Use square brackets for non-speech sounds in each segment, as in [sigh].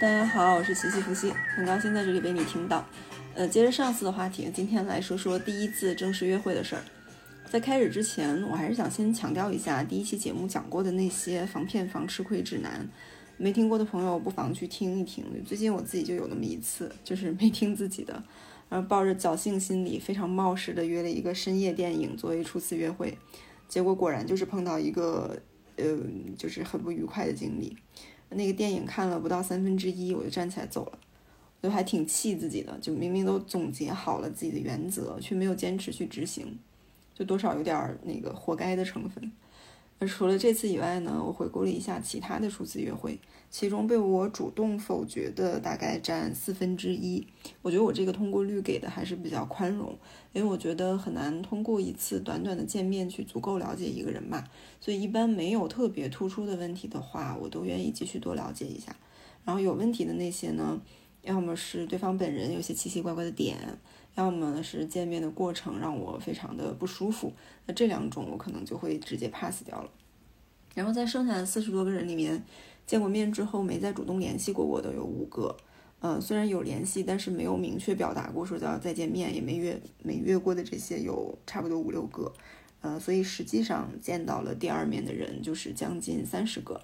大家好，我是琪琪伏羲，很高兴在这里被你听到。呃，接着上次的话题，今天来说说第一次正式约会的事儿。在开始之前，我还是想先强调一下第一期节目讲过的那些防骗、防吃亏指南。没听过的朋友不妨去听一听。最近我自己就有那么一次，就是没听自己的，然后抱着侥幸心理，非常冒失的约了一个深夜电影作为初次约会，结果果然就是碰到一个，呃，就是很不愉快的经历。那个电影看了不到三分之一，我就站起来走了，我就还挺气自己的，就明明都总结好了自己的原则，却没有坚持去执行，就多少有点那个活该的成分。那除了这次以外呢，我回顾了一下其他的初次约会，其中被我主动否决的大概占四分之一。我觉得我这个通过率给的还是比较宽容，因为我觉得很难通过一次短短的见面去足够了解一个人嘛。所以一般没有特别突出的问题的话，我都愿意继续多了解一下。然后有问题的那些呢，要么是对方本人有些奇奇怪怪的点。要么是见面的过程让我非常的不舒服，那这两种我可能就会直接 pass 掉了。然后在剩下的四十多个人里面，见过面之后没再主动联系过我的有五个，呃，虽然有联系，但是没有明确表达过说要再见面，也没约没约过的这些有差不多五六个，呃，所以实际上见到了第二面的人就是将近三十个，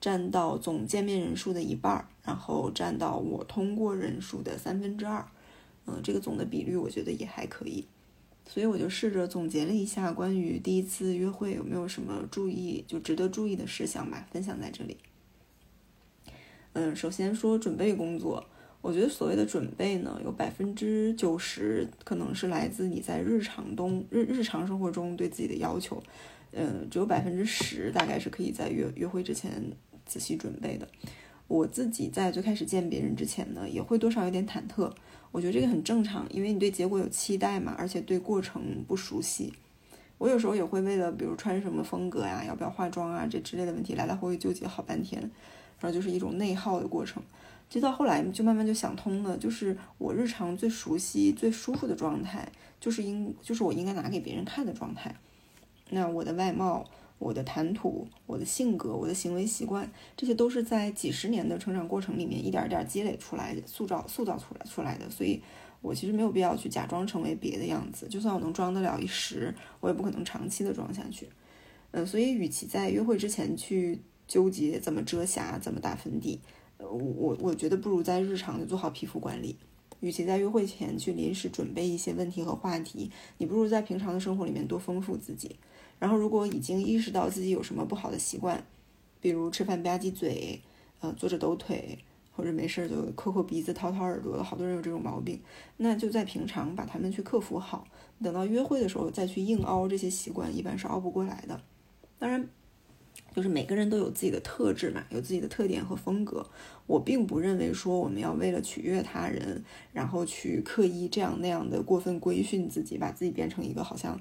占到总见面人数的一半儿，然后占到我通过人数的三分之二。嗯，这个总的比率我觉得也还可以，所以我就试着总结了一下关于第一次约会有没有什么注意就值得注意的事项吧，分享在这里。嗯，首先说准备工作，我觉得所谓的准备呢，有百分之九十可能是来自你在日常中日日常生活中对自己的要求，嗯，只有百分之十大概是可以在约约会之前仔细准备的。我自己在最开始见别人之前呢，也会多少有点忐忑。我觉得这个很正常，因为你对结果有期待嘛，而且对过程不熟悉。我有时候也会为了，比如穿什么风格呀，要不要化妆啊，这之类的问题来来回回纠结好半天，然后就是一种内耗的过程。直到后来就慢慢就想通了，就是我日常最熟悉、最舒服的状态，就是应就是我应该拿给别人看的状态。那我的外貌。我的谈吐、我的性格、我的行为习惯，这些都是在几十年的成长过程里面一点一点积累出来、塑造、塑造出来出来的。所以，我其实没有必要去假装成为别的样子。就算我能装得了一时，我也不可能长期的装下去。嗯，所以，与其在约会之前去纠结怎么遮瑕、怎么打粉底，我，我我觉得不如在日常就做好皮肤管理。与其在约会前去临时准备一些问题和话题，你不如在平常的生活里面多丰富自己。然后，如果已经意识到自己有什么不好的习惯，比如吃饭吧唧嘴，呃，坐着抖腿，或者没事就抠抠鼻子、掏掏耳朵，好多人有这种毛病，那就在平常把他们去克服好，等到约会的时候再去硬凹这些习惯，一般是凹不过来的。当然，就是每个人都有自己的特质嘛，有自己的特点和风格。我并不认为说我们要为了取悦他人，然后去刻意这样那样的过分规训自己，把自己变成一个好像。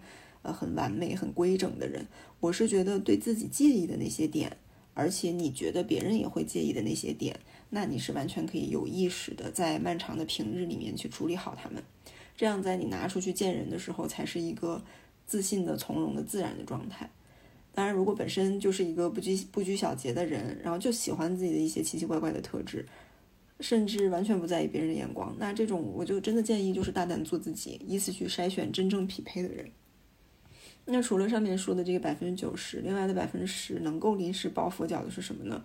很完美、很规整的人，我是觉得对自己介意的那些点，而且你觉得别人也会介意的那些点，那你是完全可以有意识的在漫长的平日里面去处理好他们，这样在你拿出去见人的时候，才是一个自信的、从容的、自然的状态。当然，如果本身就是一个不拘不拘小节的人，然后就喜欢自己的一些奇奇怪怪的特质，甚至完全不在意别人的眼光，那这种我就真的建议就是大胆做自己，依次去筛选真正匹配的人。那除了上面说的这个百分之九十，另外的百分之十能够临时抱佛脚的是什么呢？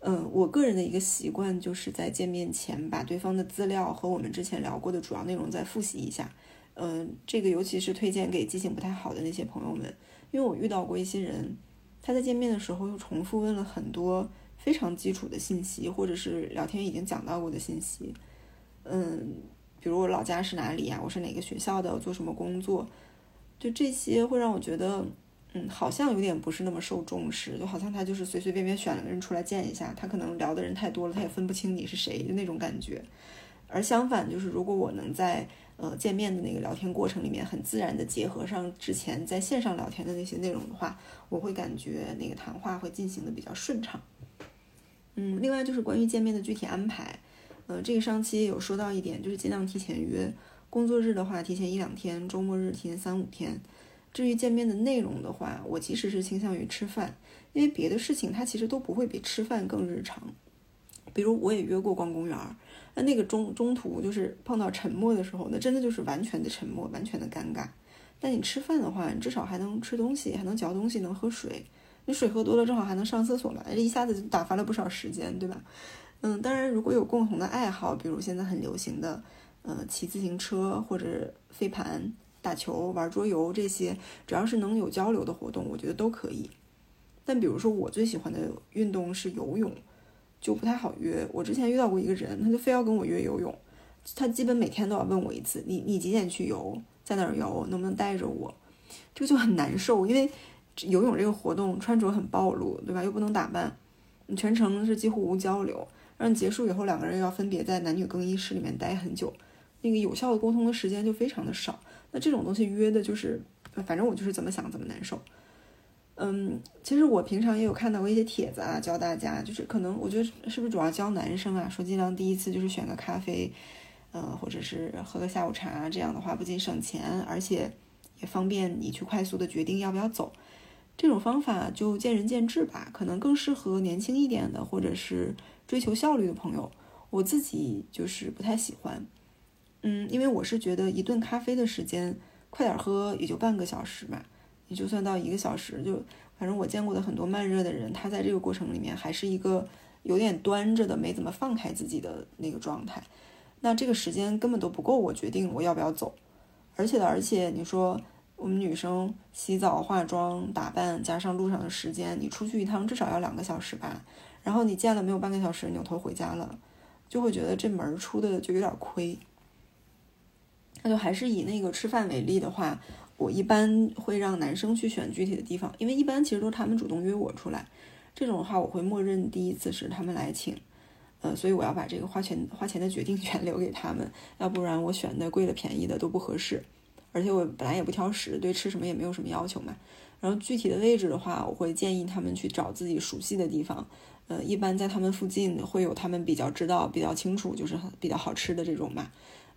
嗯，我个人的一个习惯就是在见面前把对方的资料和我们之前聊过的主要内容再复习一下。嗯，这个尤其是推荐给记性不太好的那些朋友们，因为我遇到过一些人，他在见面的时候又重复问了很多非常基础的信息，或者是聊天已经讲到过的信息。嗯，比如我老家是哪里呀？我是哪个学校的？做什么工作？就这些会让我觉得，嗯，好像有点不是那么受重视，就好像他就是随随便便选了个人出来见一下，他可能聊的人太多了，他也分不清你是谁的那种感觉。而相反，就是如果我能在呃见面的那个聊天过程里面很自然的结合上之前在线上聊天的那些内容的话，我会感觉那个谈话会进行的比较顺畅。嗯，另外就是关于见面的具体安排，呃，这个上期有说到一点，就是尽量提前约。工作日的话，提前一两天；周末日提前三五天。至于见面的内容的话，我其实是倾向于吃饭，因为别的事情它其实都不会比吃饭更日常。比如我也约过逛公园儿，那那个中中途就是碰到沉默的时候，那真的就是完全的沉默，完全的尴尬。但你吃饭的话，你至少还能吃东西，还能嚼东西，能喝水。你水喝多了，正好还能上厕所嘛，这一下子就打发了不少时间，对吧？嗯，当然，如果有共同的爱好，比如现在很流行的，呃，骑自行车或者飞盘、打球、玩桌游这些，只要是能有交流的活动，我觉得都可以。但比如说我最喜欢的运动是游泳，就不太好约。我之前遇到过一个人，他就非要跟我约游泳，他基本每天都要问我一次：“你你几点去游？在哪儿游？能不能带着我？”这个就很难受，因为。游泳这个活动穿着很暴露，对吧？又不能打扮，你全程是几乎无交流。让你结束以后，两个人要分别在男女更衣室里面待很久，那个有效的沟通的时间就非常的少。那这种东西约的就是，反正我就是怎么想怎么难受。嗯，其实我平常也有看到过一些帖子啊，教大家，就是可能我觉得是不是主要教男生啊，说尽量第一次就是选个咖啡，呃，或者是喝个下午茶，这样的话不仅省钱，而且也方便你去快速的决定要不要走。这种方法就见仁见智吧，可能更适合年轻一点的，或者是追求效率的朋友。我自己就是不太喜欢，嗯，因为我是觉得一顿咖啡的时间快点喝也就半个小时嘛，你就算到一个小时，就反正我见过的很多慢热的人，他在这个过程里面还是一个有点端着的，没怎么放开自己的那个状态。那这个时间根本都不够我决定我要不要走，而且而且你说。我们女生洗澡、化妆、打扮，加上路上的时间，你出去一趟至少要两个小时吧。然后你见了没有半个小时，扭头回家了，就会觉得这门出的就有点亏。那就还是以那个吃饭为例的话，我一般会让男生去选具体的地方，因为一般其实都是他们主动约我出来。这种的话，我会默认第一次是他们来请，呃，所以我要把这个花钱花钱的决定权 [laughs] 留给他们，要不然我选的贵的便宜的都不合适。而且我本来也不挑食，对吃什么也没有什么要求嘛。然后具体的位置的话，我会建议他们去找自己熟悉的地方。呃，一般在他们附近会有他们比较知道、比较清楚，就是比较好吃的这种嘛。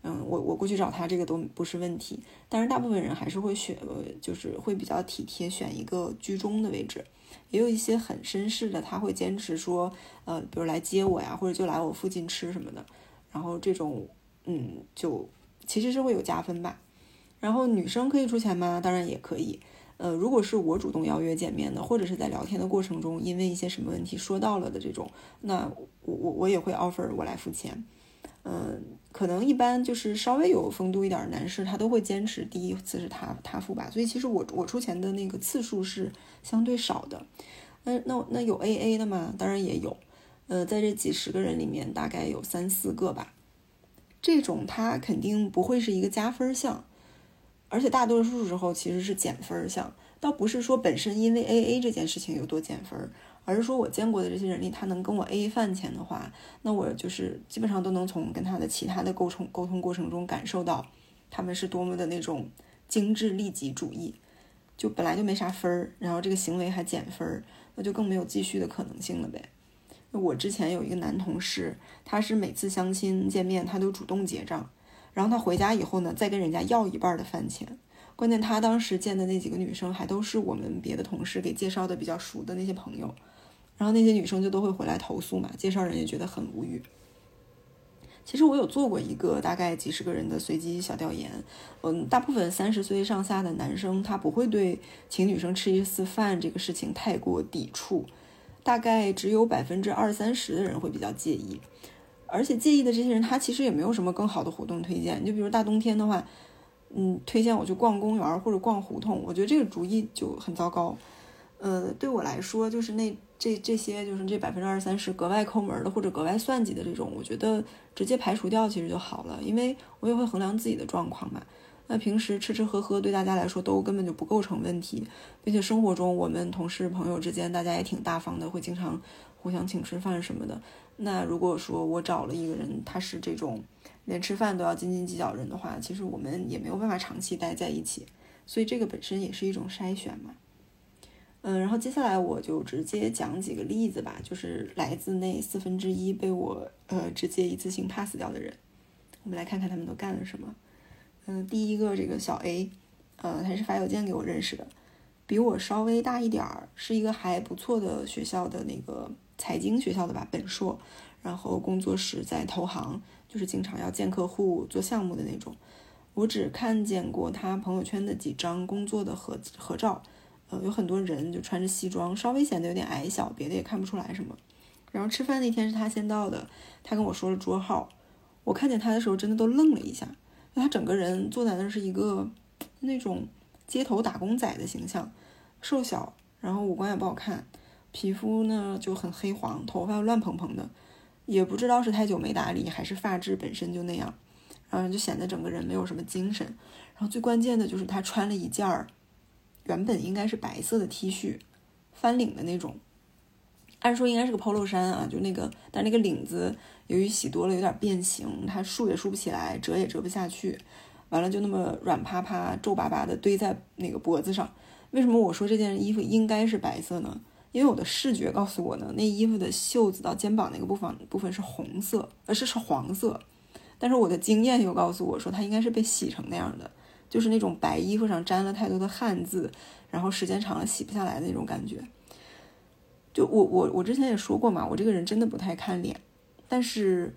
嗯，我我过去找他这个都不是问题。但是大部分人还是会选，就是会比较体贴，选一个居中的位置。也有一些很绅士的，他会坚持说，呃，比如来接我呀，或者就来我附近吃什么的。然后这种，嗯，就其实是会有加分吧。然后女生可以出钱吗？当然也可以。呃，如果是我主动邀约见面的，或者是在聊天的过程中，因为一些什么问题说到了的这种，那我我我也会 offer 我来付钱。嗯，可能一般就是稍微有风度一点的男士，他都会坚持第一次是他他付吧。所以其实我我出钱的那个次数是相对少的。嗯，那那有 AA 的吗？当然也有。呃，在这几十个人里面，大概有三四个吧。这种他肯定不会是一个加分项。而且大多数时候其实是减分项，倒不是说本身因为 A A 这件事情有多减分，而是说我见过的这些人里，他能跟我 AA 饭钱的话，那我就是基本上都能从跟他的其他的沟通沟通过程中感受到，他们是多么的那种精致利己主义，就本来就没啥分儿，然后这个行为还减分儿，那就更没有继续的可能性了呗。我之前有一个男同事，他是每次相亲见面他都主动结账。然后他回家以后呢，再跟人家要一半的饭钱。关键他当时见的那几个女生还都是我们别的同事给介绍的比较熟的那些朋友，然后那些女生就都会回来投诉嘛，介绍人也觉得很无语。其实我有做过一个大概几十个人的随机小调研，嗯，大部分三十岁上下的男生他不会对请女生吃一次饭这个事情太过抵触，大概只有百分之二三十的人会比较介意。而且介意的这些人，他其实也没有什么更好的活动推荐。就比如大冬天的话，嗯，推荐我去逛公园或者逛胡同，我觉得这个主意就很糟糕。呃，对我来说，就是那这这些就是这百分之二三十格外抠门的或者格外算计的这种，我觉得直接排除掉其实就好了。因为我也会衡量自己的状况嘛。那平时吃吃喝喝对大家来说都根本就不构成问题，并且生活中我们同事朋友之间大家也挺大方的，会经常互相请吃饭什么的。那如果说我找了一个人，他是这种连吃饭都要斤斤计较人的话，其实我们也没有办法长期待在一起，所以这个本身也是一种筛选嘛。嗯，然后接下来我就直接讲几个例子吧，就是来自那四分之一被我呃直接一次性 pass 掉的人，我们来看看他们都干了什么。嗯，第一个这个小 A，呃，他是发邮件给我认识的，比我稍微大一点儿，是一个还不错的学校的那个。财经学校的吧，本硕，然后工作室在投行，就是经常要见客户、做项目的那种。我只看见过他朋友圈的几张工作的合合照，呃，有很多人就穿着西装，稍微显得有点矮小，别的也看不出来什么。然后吃饭那天是他先到的，他跟我说了桌号，我看见他的时候真的都愣了一下，他整个人坐在那是一个那种街头打工仔的形象，瘦小，然后五官也不好看，皮肤呢就很黑黄，头发乱蓬蓬的，也不知道是太久没打理还是发质本身就那样。然后就显得整个人没有什么精神，然后最关键的就是他穿了一件儿，原本应该是白色的 T 恤，翻领的那种，按说应该是个 Polo 衫啊，就那个，但那个领子由于洗多了有点变形，它竖也竖不起来，折也折不下去，完了就那么软趴趴、皱巴巴的堆在那个脖子上。为什么我说这件衣服应该是白色呢？因为我的视觉告诉我呢，那衣服的袖子到肩膀那个部分部分是红色，而是是黄色。但是我的经验又告诉我说，它应该是被洗成那样的，就是那种白衣服上沾了太多的汗渍，然后时间长了洗不下来的那种感觉。就我我我之前也说过嘛，我这个人真的不太看脸，但是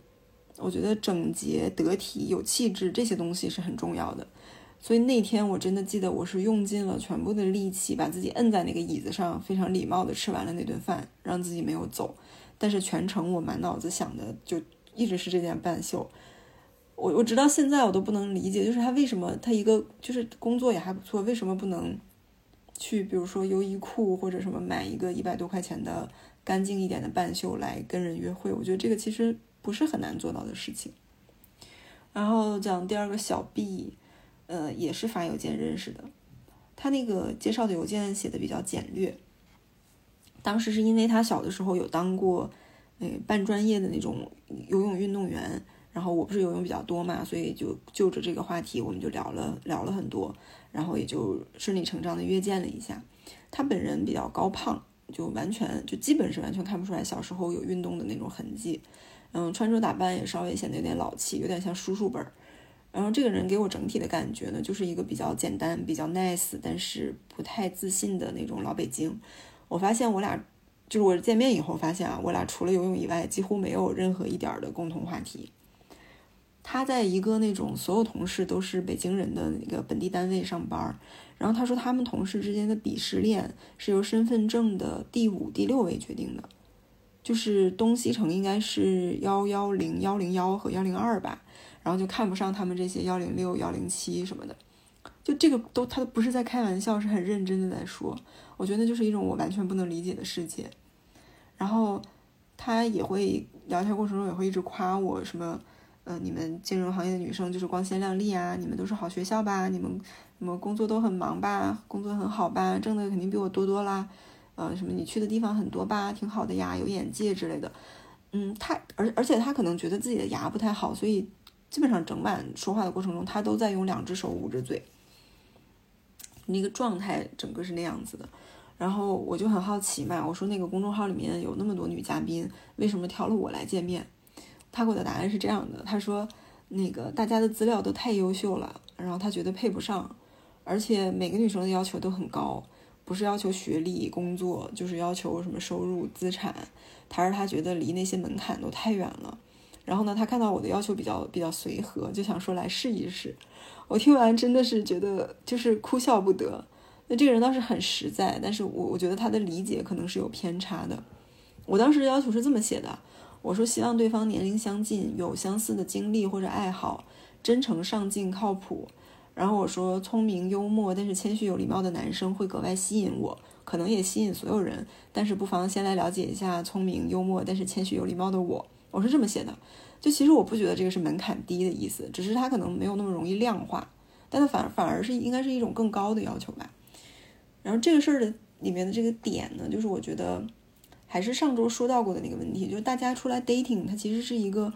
我觉得整洁、得体、有气质这些东西是很重要的。所以那天我真的记得，我是用尽了全部的力气，把自己摁在那个椅子上，非常礼貌的吃完了那顿饭，让自己没有走。但是全程我满脑子想的就一直是这件半袖。我我直到现在我都不能理解，就是他为什么他一个就是工作也还不错，为什么不能去比如说优衣库或者什么买一个一百多块钱的干净一点的半袖来跟人约会？我觉得这个其实不是很难做到的事情。然后讲第二个小 B，呃，也是发邮件认识的，他那个介绍的邮件写的比较简略。当时是因为他小的时候有当过呃半专业的那种游泳运动员。然后我不是游泳比较多嘛，所以就就着这个话题，我们就聊了聊了很多，然后也就顺理成章的约见了一下。他本人比较高胖，就完全就基本是完全看不出来小时候有运动的那种痕迹。嗯，穿着打扮也稍微显得有点老气，有点像叔叔辈儿。然后这个人给我整体的感觉呢，就是一个比较简单、比较 nice，但是不太自信的那种老北京。我发现我俩就是我见面以后发现啊，我俩除了游泳以外，几乎没有任何一点的共同话题。他在一个那种所有同事都是北京人的那个本地单位上班，然后他说他们同事之间的鄙视链是由身份证的第五、第六位决定的，就是东西城应该是幺幺零、幺零幺和幺零二吧，然后就看不上他们这些幺零六、幺零七什么的，就这个都他都不是在开玩笑，是很认真的在说。我觉得那就是一种我完全不能理解的世界。然后他也会聊天过程中也会一直夸我什么。呃，你们金融行业的女生就是光鲜亮丽啊！你们都是好学校吧？你们什么工作都很忙吧？工作很好吧？挣的肯定比我多多啦！呃，什么你去的地方很多吧？挺好的呀，有眼界之类的。嗯，他而而且他可能觉得自己的牙不太好，所以基本上整晚说话的过程中，他都在用两只手捂着嘴，那个状态整个是那样子的。然后我就很好奇嘛，我说那个公众号里面有那么多女嘉宾，为什么挑了我来见面？他给我的答案是这样的，他说，那个大家的资料都太优秀了，然后他觉得配不上，而且每个女生的要求都很高，不是要求学历、工作，就是要求什么收入、资产。他说他觉得离那些门槛都太远了。然后呢，他看到我的要求比较比较随和，就想说来试一试。我听完真的是觉得就是哭笑不得。那这个人倒是很实在，但是我我觉得他的理解可能是有偏差的。我当时要求是这么写的。我说希望对方年龄相近，有相似的经历或者爱好，真诚上进靠谱。然后我说聪明幽默但是谦虚有礼貌的男生会格外吸引我，可能也吸引所有人。但是不妨先来了解一下聪明幽默但是谦虚有礼貌的我。我是这么写的，就其实我不觉得这个是门槛低的意思，只是它可能没有那么容易量化，但它反反而是应该是一种更高的要求吧。然后这个事儿的里面的这个点呢，就是我觉得。还是上周说到过的那个问题，就是大家出来 dating，它其实是一个，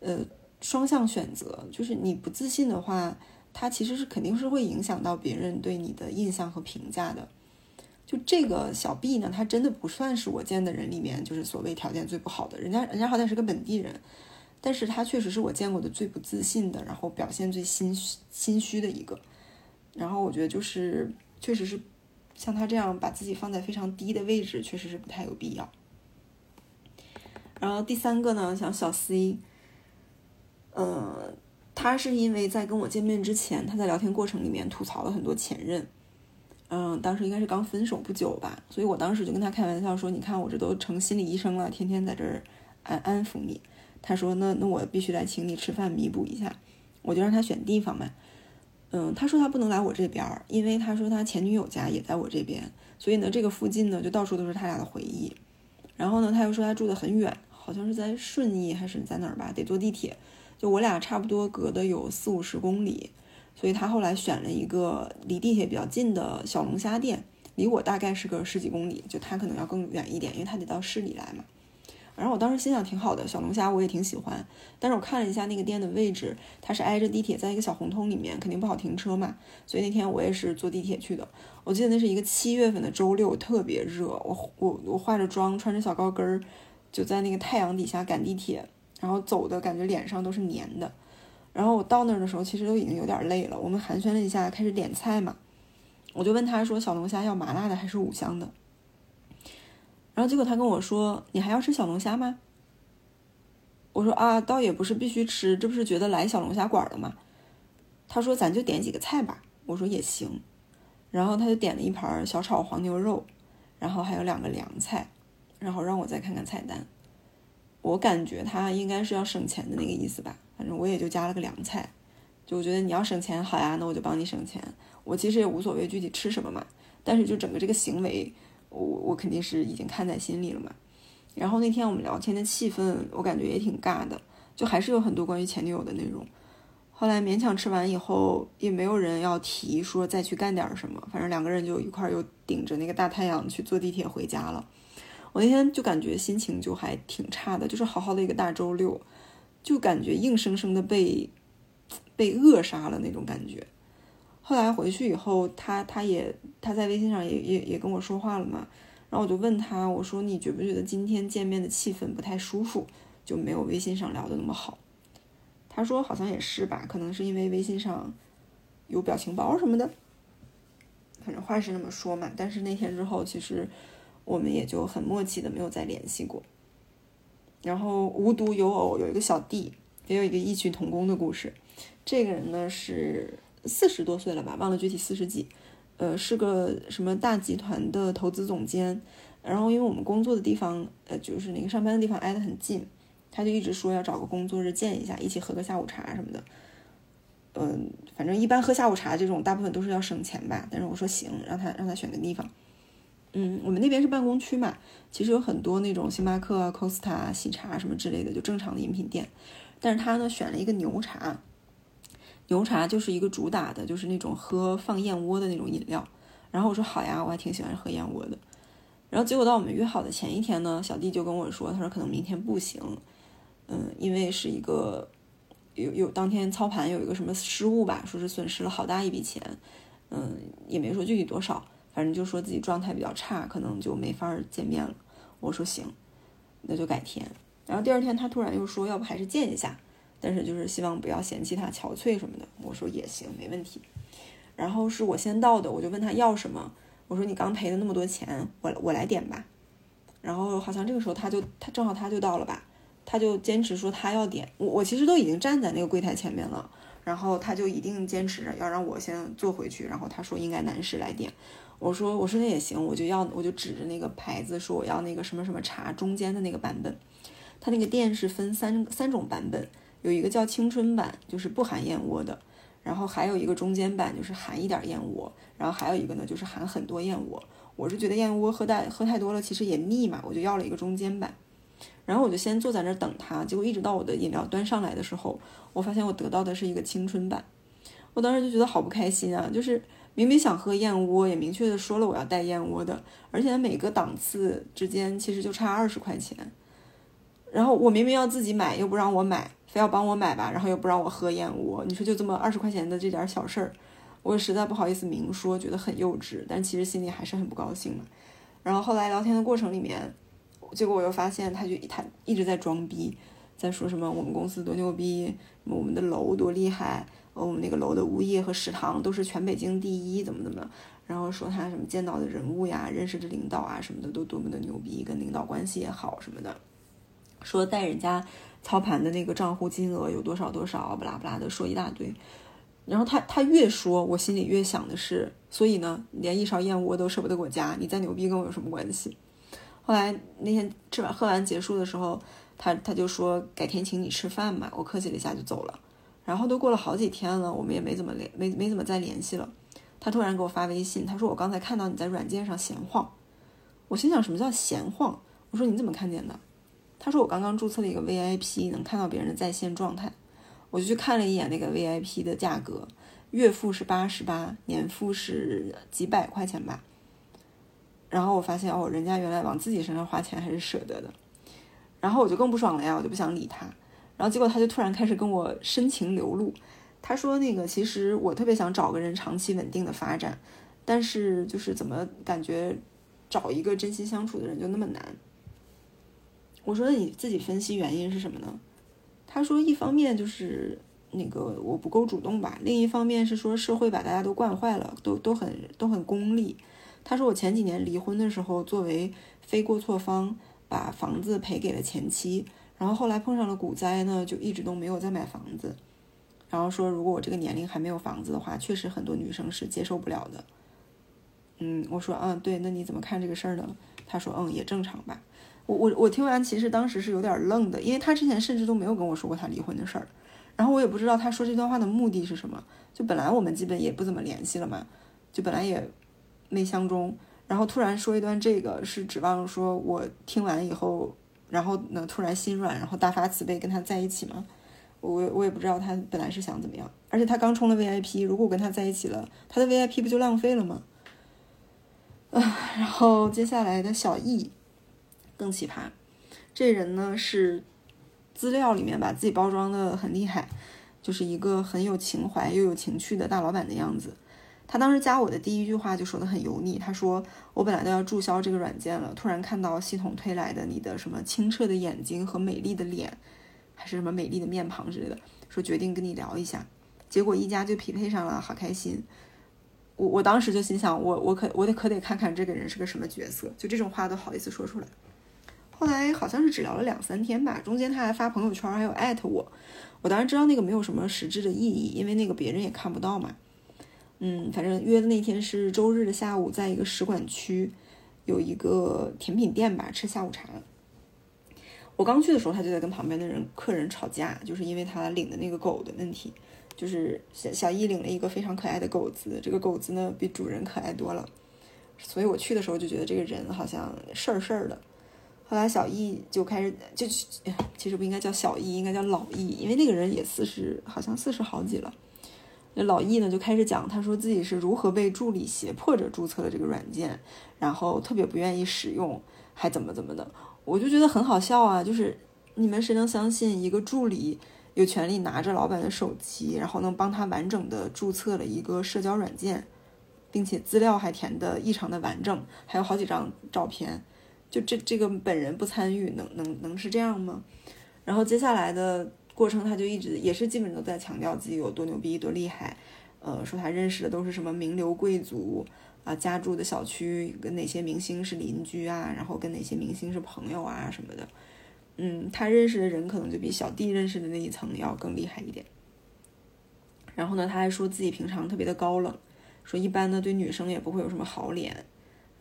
呃，双向选择。就是你不自信的话，它其实是肯定是会影响到别人对你的印象和评价的。就这个小 B 呢，他真的不算是我见的人里面就是所谓条件最不好的，人家人家好歹是个本地人，但是他确实是我见过的最不自信的，然后表现最心心虚的一个。然后我觉得就是确实是。像他这样把自己放在非常低的位置，确实是不太有必要。然后第三个呢，像小 C，呃，他是因为在跟我见面之前，他在聊天过程里面吐槽了很多前任，嗯，当时应该是刚分手不久吧，所以我当时就跟他开玩笑说：“你看我这都成心理医生了，天天在这儿安安抚你。”他说：“那那我必须来请你吃饭弥补一下。”我就让他选地方嘛，嗯，他说他不能来我这边，因为他说他前女友家也在我这边，所以呢，这个附近呢就到处都是他俩的回忆。然后呢，他又说他住的很远，好像是在顺义还是在哪儿吧，得坐地铁。就我俩差不多隔的有四五十公里，所以他后来选了一个离地铁比较近的小龙虾店，离我大概是个十几公里，就他可能要更远一点，因为他得到市里来嘛。然后我当时心想挺好的，小龙虾我也挺喜欢，但是我看了一下那个店的位置，它是挨着地铁，在一个小胡同里面，肯定不好停车嘛。所以那天我也是坐地铁去的。我记得那是一个七月份的周六，特别热，我我我化着妆，穿着小高跟儿，就在那个太阳底下赶地铁，然后走的感觉脸上都是黏的。然后我到那儿的时候，其实都已经有点累了。我们寒暄了一下，开始点菜嘛。我就问他说：“小龙虾要麻辣的还是五香的？”然后结果他跟我说：“你还要吃小龙虾吗？”我说：“啊，倒也不是必须吃，这不是觉得来小龙虾馆了吗？”他说：“咱就点几个菜吧。”我说：“也行。”然后他就点了一盘小炒黄牛肉，然后还有两个凉菜，然后让我再看看菜单。我感觉他应该是要省钱的那个意思吧，反正我也就加了个凉菜。就我觉得你要省钱，好呀，那我就帮你省钱。我其实也无所谓具体吃什么嘛，但是就整个这个行为。我我肯定是已经看在心里了嘛，然后那天我们聊天的气氛，我感觉也挺尬的，就还是有很多关于前女友的内容。后来勉强吃完以后，也没有人要提说再去干点什么，反正两个人就一块又顶着那个大太阳去坐地铁回家了。我那天就感觉心情就还挺差的，就是好好的一个大周六，就感觉硬生生的被被扼杀了那种感觉。后来回去以后，他他也他在微信上也也也跟我说话了嘛，然后我就问他，我说你觉不觉得今天见面的气氛不太舒服，就没有微信上聊的那么好？他说好像也是吧，可能是因为微信上有表情包什么的，反正话是那么说嘛。但是那天之后，其实我们也就很默契的没有再联系过。然后无独有偶，有一个小弟，也有一个异曲同工的故事。这个人呢是。四十多岁了吧，忘了具体四十几，呃，是个什么大集团的投资总监。然后因为我们工作的地方，呃，就是那个上班的地方挨得很近，他就一直说要找个工作日见一下，一起喝个下午茶什么的。嗯，反正一般喝下午茶这种，大部分都是要省钱吧。但是我说行，让他让他选个地方。嗯，我们那边是办公区嘛，其实有很多那种星巴克、啊、Costa、喜茶什么之类的，就正常的饮品店。但是他呢选了一个牛茶。牛茶就是一个主打的，就是那种喝放燕窝的那种饮料。然后我说好呀，我还挺喜欢喝燕窝的。然后结果到我们约好的前一天呢，小弟就跟我说，他说可能明天不行，嗯，因为是一个有有当天操盘有一个什么失误吧，说是损失了好大一笔钱，嗯，也没说具体多少，反正就说自己状态比较差，可能就没法见面了。我说行，那就改天。然后第二天他突然又说，要不还是见一下。但是就是希望不要嫌弃他憔悴什么的，我说也行，没问题。然后是我先到的，我就问他要什么，我说你刚赔了那么多钱，我我来点吧。然后好像这个时候他就他正好他就到了吧，他就坚持说他要点，我我其实都已经站在那个柜台前面了，然后他就一定坚持着要让我先坐回去，然后他说应该男士来点，我说我说那也行，我就要我就指着那个牌子说我要那个什么什么茶中间的那个版本，他那个店是分三三种版本。有一个叫青春版，就是不含燕窝的，然后还有一个中间版，就是含一点燕窝，然后还有一个呢，就是含很多燕窝。我是觉得燕窝喝太喝太多了，其实也腻嘛，我就要了一个中间版。然后我就先坐在那儿等他，结果一直到我的饮料端上来的时候，我发现我得到的是一个青春版。我当时就觉得好不开心啊，就是明明想喝燕窝，也明确的说了我要带燕窝的，而且每个档次之间其实就差二十块钱。然后我明明要自己买，又不让我买。非要帮我买吧，然后又不让我喝燕窝，你说就这么二十块钱的这点小事儿，我实在不好意思明说，觉得很幼稚，但其实心里还是很不高兴嘛。然后后来聊天的过程里面，结果我又发现他就他一直在装逼，在说什么我们公司多牛逼，我们的楼多厉害，我们那个楼的物业和食堂都是全北京第一，怎么怎么，然后说他什么见到的人物呀，认识的领导啊什么的都多么的牛逼，跟领导关系也好什么的。说带人家操盘的那个账户金额有多少多少，不拉不拉的说一大堆。然后他他越说，我心里越想的是，所以呢，连一勺燕窝都舍不得给我加，你再牛逼跟我有什么关系？后来那天吃完喝完结束的时候，他他就说改天请你吃饭嘛，我客气了一下就走了。然后都过了好几天了，我们也没怎么联没没怎么再联系了。他突然给我发微信，他说我刚才看到你在软件上闲晃。我心想什么叫闲晃？我说你怎么看见的？他说我刚刚注册了一个 VIP，能看到别人的在线状态。我就去看了一眼那个 VIP 的价格，月付是八十八，年付是几百块钱吧。然后我发现哦，人家原来往自己身上花钱还是舍得的。然后我就更不爽了呀，我就不想理他。然后结果他就突然开始跟我深情流露，他说那个其实我特别想找个人长期稳定的发展，但是就是怎么感觉找一个真心相处的人就那么难。我说那你自己分析原因是什么呢？他说，一方面就是那个我不够主动吧，另一方面是说社会把大家都惯坏了，都都很都很功利。他说我前几年离婚的时候，作为非过错方，把房子赔给了前妻，然后后来碰上了股灾呢，就一直都没有再买房子。然后说，如果我这个年龄还没有房子的话，确实很多女生是接受不了的。嗯，我说，嗯，对，那你怎么看这个事儿呢？他说，嗯，也正常吧。我我我听完，其实当时是有点愣的，因为他之前甚至都没有跟我说过他离婚的事儿，然后我也不知道他说这段话的目的是什么。就本来我们基本也不怎么联系了嘛，就本来也没相中，然后突然说一段这个，是指望说我听完以后，然后呢突然心软，然后大发慈悲跟他在一起吗？我我也不知道他本来是想怎么样，而且他刚充了 VIP，如果我跟他在一起了，他的 VIP 不就浪费了吗？啊，然后接下来的小易。更奇葩，这人呢是资料里面把自己包装的很厉害，就是一个很有情怀又有情趣的大老板的样子。他当时加我的第一句话就说的很油腻，他说我本来都要注销这个软件了，突然看到系统推来的你的什么清澈的眼睛和美丽的脸，还是什么美丽的面庞之类的，说决定跟你聊一下，结果一加就匹配上了，好开心。我我当时就心想，我我可我得可得看看这个人是个什么角色，就这种话都好意思说出来。后来好像是只聊了两三天吧，中间他还发朋友圈，还有艾特我。我当然知道那个没有什么实质的意义，因为那个别人也看不到嘛。嗯，反正约的那天是周日的下午，在一个使馆区有一个甜品店吧，吃下午茶。我刚去的时候，他就在跟旁边的人客人吵架，就是因为他领的那个狗的问题。就是小小易领了一个非常可爱的狗子，这个狗子呢比主人可爱多了，所以我去的时候就觉得这个人好像事儿事儿的。后来小易就开始就其实不应该叫小易，应该叫老易，因为那个人也四十，好像四十好几了。老易呢就开始讲，他说自己是如何被助理胁迫着注册了这个软件，然后特别不愿意使用，还怎么怎么的。我就觉得很好笑啊，就是你们谁能相信一个助理有权利拿着老板的手机，然后能帮他完整的注册了一个社交软件，并且资料还填的异常的完整，还有好几张照片。就这这个本人不参与，能能能是这样吗？然后接下来的过程，他就一直也是基本都在强调自己有多牛逼、多厉害。呃，说他认识的都是什么名流贵族啊，家住的小区跟哪些明星是邻居啊，然后跟哪些明星是朋友啊什么的。嗯，他认识的人可能就比小弟认识的那一层要更厉害一点。然后呢，他还说自己平常特别的高冷，说一般呢对女生也不会有什么好脸。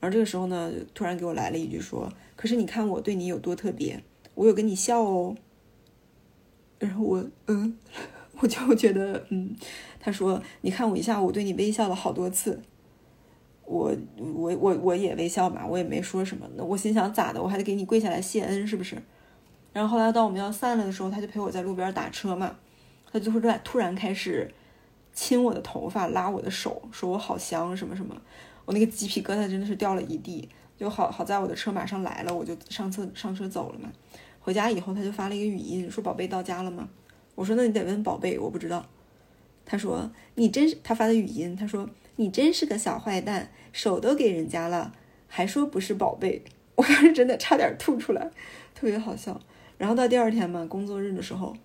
而这个时候呢，突然给我来了一句说：“可是你看我对你有多特别，我有跟你笑哦。”然后我嗯，[laughs] 我就觉得嗯，他说：“你看我一下午对你微笑了好多次。”我我我我也微笑嘛，我也没说什么。那我心想咋的？我还得给你跪下来谢恩是不是？然后后来到我们要散了的时候，他就陪我在路边打车嘛，他就会突然开始亲我的头发，拉我的手，说我好香什么什么。我那个鸡皮疙瘩真的是掉了一地，就好好在我的车马上来了，我就上车上车走了嘛。回家以后他就发了一个语音，说宝贝到家了吗？我说那你得问宝贝，我不知道。他说你真是他发的语音，他说你真是个小坏蛋，手都给人家了，还说不是宝贝。我当时真的差点吐出来，特别好笑。然后到第二天嘛，工作日的时候，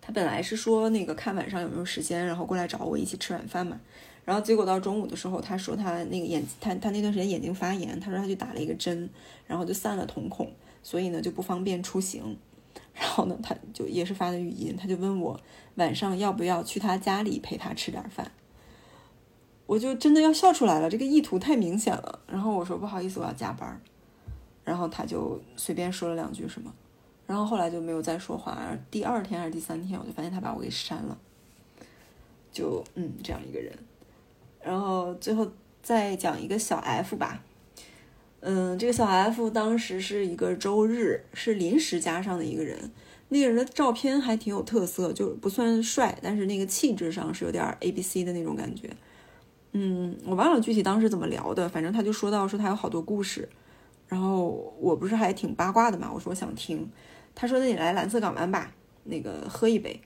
他本来是说那个看晚上有没有时间，然后过来找我一起吃晚饭嘛。然后结果到中午的时候，他说他那个眼他他那段时间眼睛发炎，他说他去打了一个针，然后就散了瞳孔，所以呢就不方便出行。然后呢，他就也是发的语音，他就问我晚上要不要去他家里陪他吃点饭。我就真的要笑出来了，这个意图太明显了。然后我说不好意思，我要加班。然后他就随便说了两句什么，然后后来就没有再说话。第二天还是第三天，我就发现他把我给删了。就嗯，这样一个人。然后最后再讲一个小 F 吧。嗯，这个小 F 当时是一个周日，是临时加上的一个人。那个人的照片还挺有特色，就不算帅，但是那个气质上是有点 A B C 的那种感觉。嗯，我忘了具体当时怎么聊的，反正他就说到说他有好多故事，然后我不是还挺八卦的嘛，我说我想听。他说那你来蓝色港湾吧，那个喝一杯，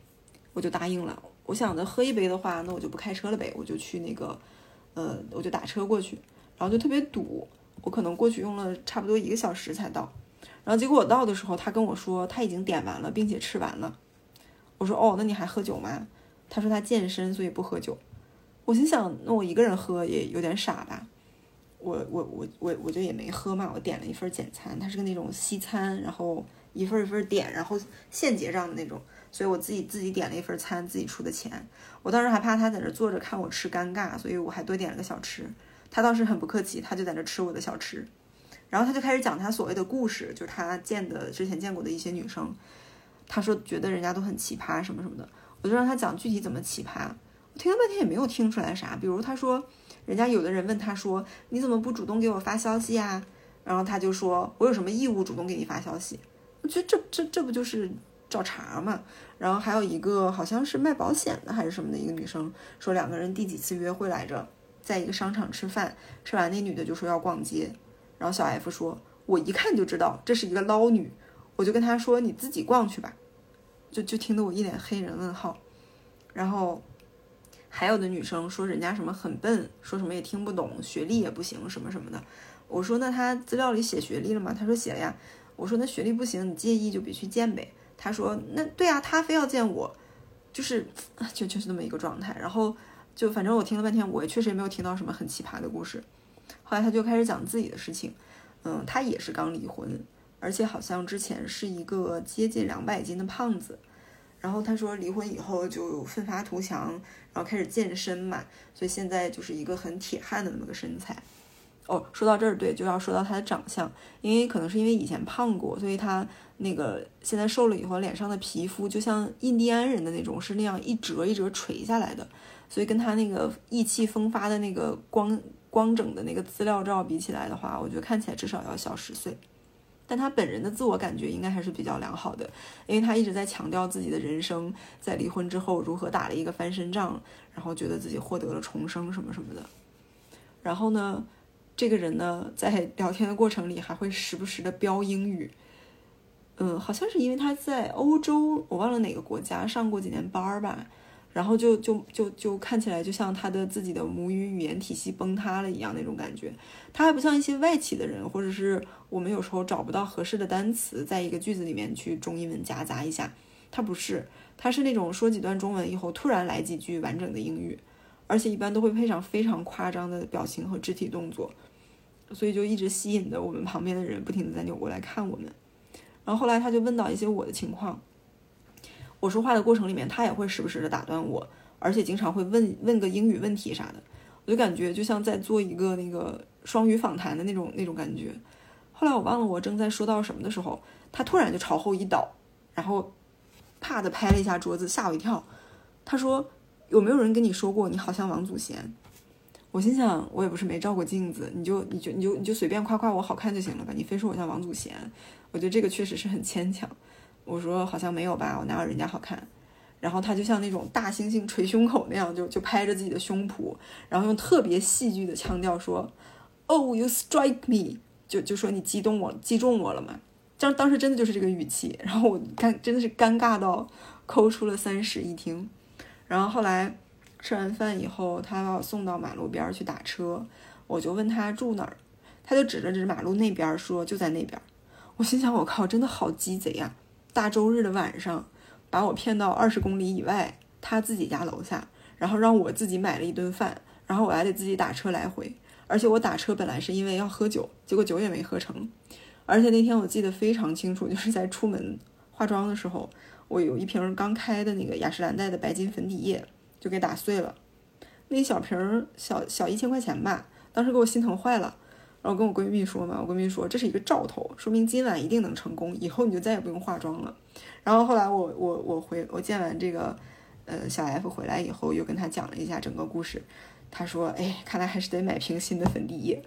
我就答应了。我想着喝一杯的话，那我就不开车了呗，我就去那个，呃，我就打车过去，然后就特别堵。我可能过去用了差不多一个小时才到，然后结果我到的时候，他跟我说他已经点完了，并且吃完了。我说哦，那你还喝酒吗？他说他健身，所以不喝酒。我心想，那我一个人喝也有点傻吧。我我我我我就也没喝嘛，我点了一份简餐，它是个那种西餐，然后一份一份点，然后现结账的那种，所以我自己自己点了一份餐，自己出的钱。我当时还怕他在那坐着看我吃尴尬，所以我还多点了个小吃。他倒是很不客气，他就在那吃我的小吃，然后他就开始讲他所谓的故事，就是他见的之前见过的一些女生。他说觉得人家都很奇葩什么什么的，我就让他讲具体怎么奇葩。我听了半天也没有听出来啥，比如他说人家有的人问他说你怎么不主动给我发消息呀？然后他就说我有什么义务主动给你发消息？我觉得这这这不就是找茬嘛？然后还有一个好像是卖保险的还是什么的一个女生说两个人第几次约会来着？在一个商场吃饭，吃完那女的就说要逛街，然后小 F 说：“我一看就知道这是一个捞女。”我就跟他说：“你自己逛去吧。”就就听得我一脸黑人问号。然后还有的女生说人家什么很笨，说什么也听不懂，学历也不行，什么什么的。我说：“那他资料里写学历了吗？”他说：“写了呀。”我说：“那学历不行，你介意就别去见呗。”他说：“那对啊，他非要见我，就是 [tsk] 就就是那么一个状态。”然后。就反正我听了半天，我确实也没有听到什么很奇葩的故事。后来他就开始讲自己的事情，嗯，他也是刚离婚，而且好像之前是一个接近两百斤的胖子。然后他说离婚以后就奋发图强，然后开始健身嘛，所以现在就是一个很铁汉的那么个身材。哦，说到这儿，对，就要说到他的长相，因为可能是因为以前胖过，所以他那个现在瘦了以后，脸上的皮肤就像印第安人的那种，是那样一折一折垂下来的。所以跟他那个意气风发的那个光光整的那个资料照比起来的话，我觉得看起来至少要小十岁。但他本人的自我感觉应该还是比较良好的，因为他一直在强调自己的人生在离婚之后如何打了一个翻身仗，然后觉得自己获得了重生什么什么的。然后呢，这个人呢在聊天的过程里还会时不时的飙英语。嗯，好像是因为他在欧洲，我忘了哪个国家上过几年班儿吧。然后就就就就看起来就像他的自己的母语语言体系崩塌了一样那种感觉，他还不像一些外企的人，或者是我们有时候找不到合适的单词，在一个句子里面去中英文夹杂一下，他不是，他是那种说几段中文以后突然来几句完整的英语，而且一般都会配上非常夸张的表情和肢体动作，所以就一直吸引着我们旁边的人不停的在扭过来看我们，然后后来他就问到一些我的情况。我说话的过程里面，他也会时不时的打断我，而且经常会问问个英语问题啥的，我就感觉就像在做一个那个双语访谈的那种那种感觉。后来我忘了我正在说到什么的时候，他突然就朝后一倒，然后啪的拍了一下桌子，吓我一跳。他说：“有没有人跟你说过你好像王祖贤？”我心想，我也不是没照过镜子，你就你就你就你就随便夸夸我好看就行了吧？你非说我像王祖贤，我觉得这个确实是很牵强。我说好像没有吧，我哪有人家好看？然后他就像那种大猩猩捶胸口那样，就就拍着自己的胸脯，然后用特别戏剧的腔调说：“Oh, you strike me！” 就就说你击中我，击中我了嘛。当当时真的就是这个语气，然后我尴真的是尴尬到抠出了三室一厅。然后后来吃完饭以后，他把我送到马路边去打车，我就问他住哪儿，他就指着指马路那边说就在那边。我心想我靠，真的好鸡贼呀！大周日的晚上，把我骗到二十公里以外他自己家楼下，然后让我自己买了一顿饭，然后我还得自己打车来回，而且我打车本来是因为要喝酒，结果酒也没喝成。而且那天我记得非常清楚，就是在出门化妆的时候，我有一瓶刚开的那个雅诗兰黛的白金粉底液就给打碎了，那一小瓶小小一千块钱吧，当时给我心疼坏了。然后跟我闺蜜说嘛，我闺蜜说这是一个兆头，说明今晚一定能成功，以后你就再也不用化妆了。然后后来我我我回我见完这个呃小 F 回来以后，又跟他讲了一下整个故事，他说哎，看来还是得买瓶新的粉底液。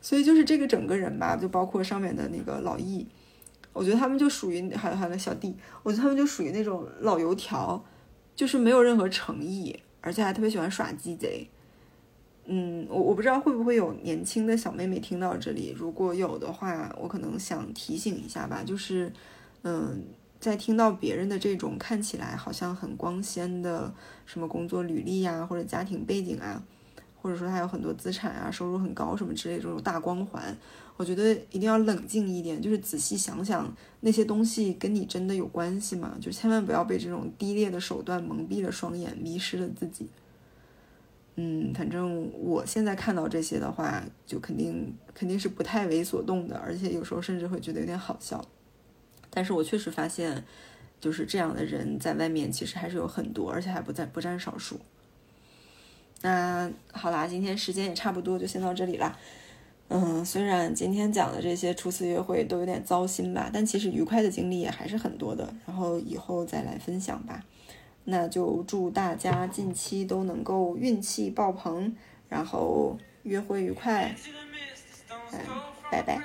所以就是这个整个人吧，就包括上面的那个老易，我觉得他们就属于还有还有小弟，我觉得他们就属于那种老油条，就是没有任何诚意，而且还特别喜欢耍鸡贼。嗯，我我不知道会不会有年轻的小妹妹听到这里，如果有的话，我可能想提醒一下吧，就是嗯，在听到别人的这种看起来好像很光鲜的什么工作履历呀，或者家庭背景啊。或者说他有很多资产啊，收入很高什么之类这种大光环，我觉得一定要冷静一点，就是仔细想想那些东西跟你真的有关系吗？就千万不要被这种低劣的手段蒙蔽了双眼，迷失了自己。嗯，反正我现在看到这些的话，就肯定肯定是不太为所动的，而且有时候甚至会觉得有点好笑。但是我确实发现，就是这样的人在外面其实还是有很多，而且还不在不占少数。那好啦，今天时间也差不多，就先到这里啦。嗯，虽然今天讲的这些初次约会都有点糟心吧，但其实愉快的经历也还是很多的。然后以后再来分享吧。那就祝大家近期都能够运气爆棚然后约会愉快。嗯拜拜。